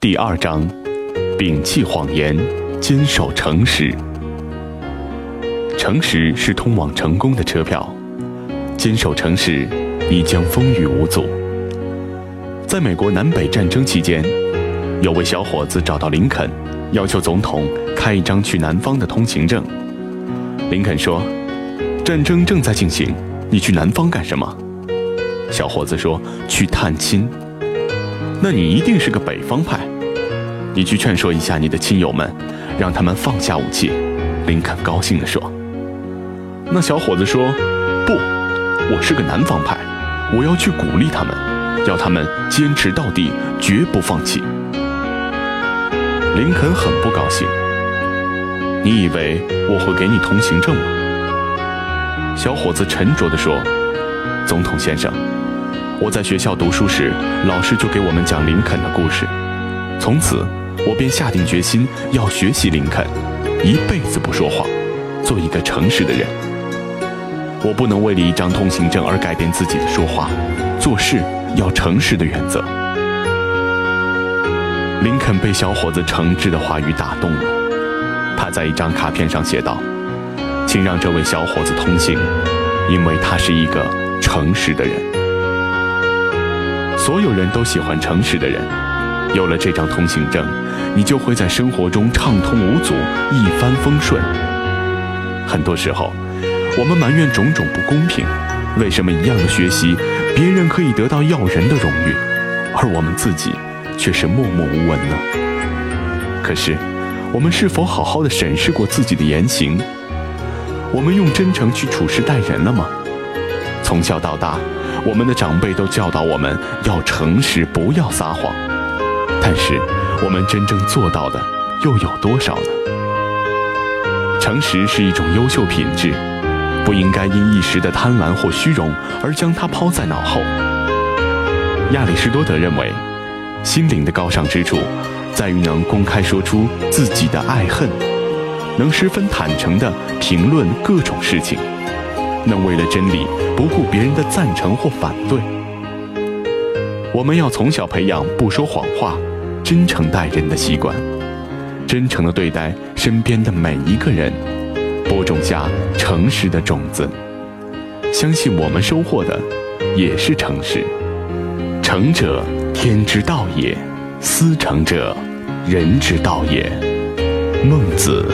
第二章：摒弃谎言，坚守诚实。诚实是通往成功的车票，坚守诚实，你将风雨无阻。在美国南北战争期间，有位小伙子找到林肯，要求总统开一张去南方的通行证。林肯说：“战争正在进行，你去南方干什么？”小伙子说：“去探亲。”那你一定是个北方派，你去劝说一下你的亲友们，让他们放下武器。林肯高兴地说。那小伙子说：“不，我是个南方派，我要去鼓励他们，要他们坚持到底，绝不放弃。”林肯很不高兴。你以为我会给你通行证吗？小伙子沉着地说：“总统先生。”我在学校读书时，老师就给我们讲林肯的故事。从此，我便下定决心要学习林肯，一辈子不说谎，做一个诚实的人。我不能为了一张通行证而改变自己的说话、做事要诚实的原则。林肯被小伙子诚挚的话语打动了，他在一张卡片上写道：“请让这位小伙子通行，因为他是一个诚实的人。”所有人都喜欢诚实的人。有了这张通行证，你就会在生活中畅通无阻，一帆风顺。很多时候，我们埋怨种种不公平：为什么一样的学习，别人可以得到要人的荣誉，而我们自己却是默默无闻呢？可是，我们是否好好的审视过自己的言行？我们用真诚去处事待人了吗？从小到大。我们的长辈都教导我们要诚实，不要撒谎。但是，我们真正做到的又有多少呢？诚实是一种优秀品质，不应该因一时的贪婪或虚荣而将它抛在脑后。亚里士多德认为，心灵的高尚之处，在于能公开说出自己的爱恨，能十分坦诚地评论各种事情。能为了真理不顾别人的赞成或反对。我们要从小培养不说谎话、真诚待人的习惯，真诚地对待身边的每一个人，播种下诚实的种子。相信我们收获的也是诚实。诚者，天之道也；思诚者，人之道也。孟子。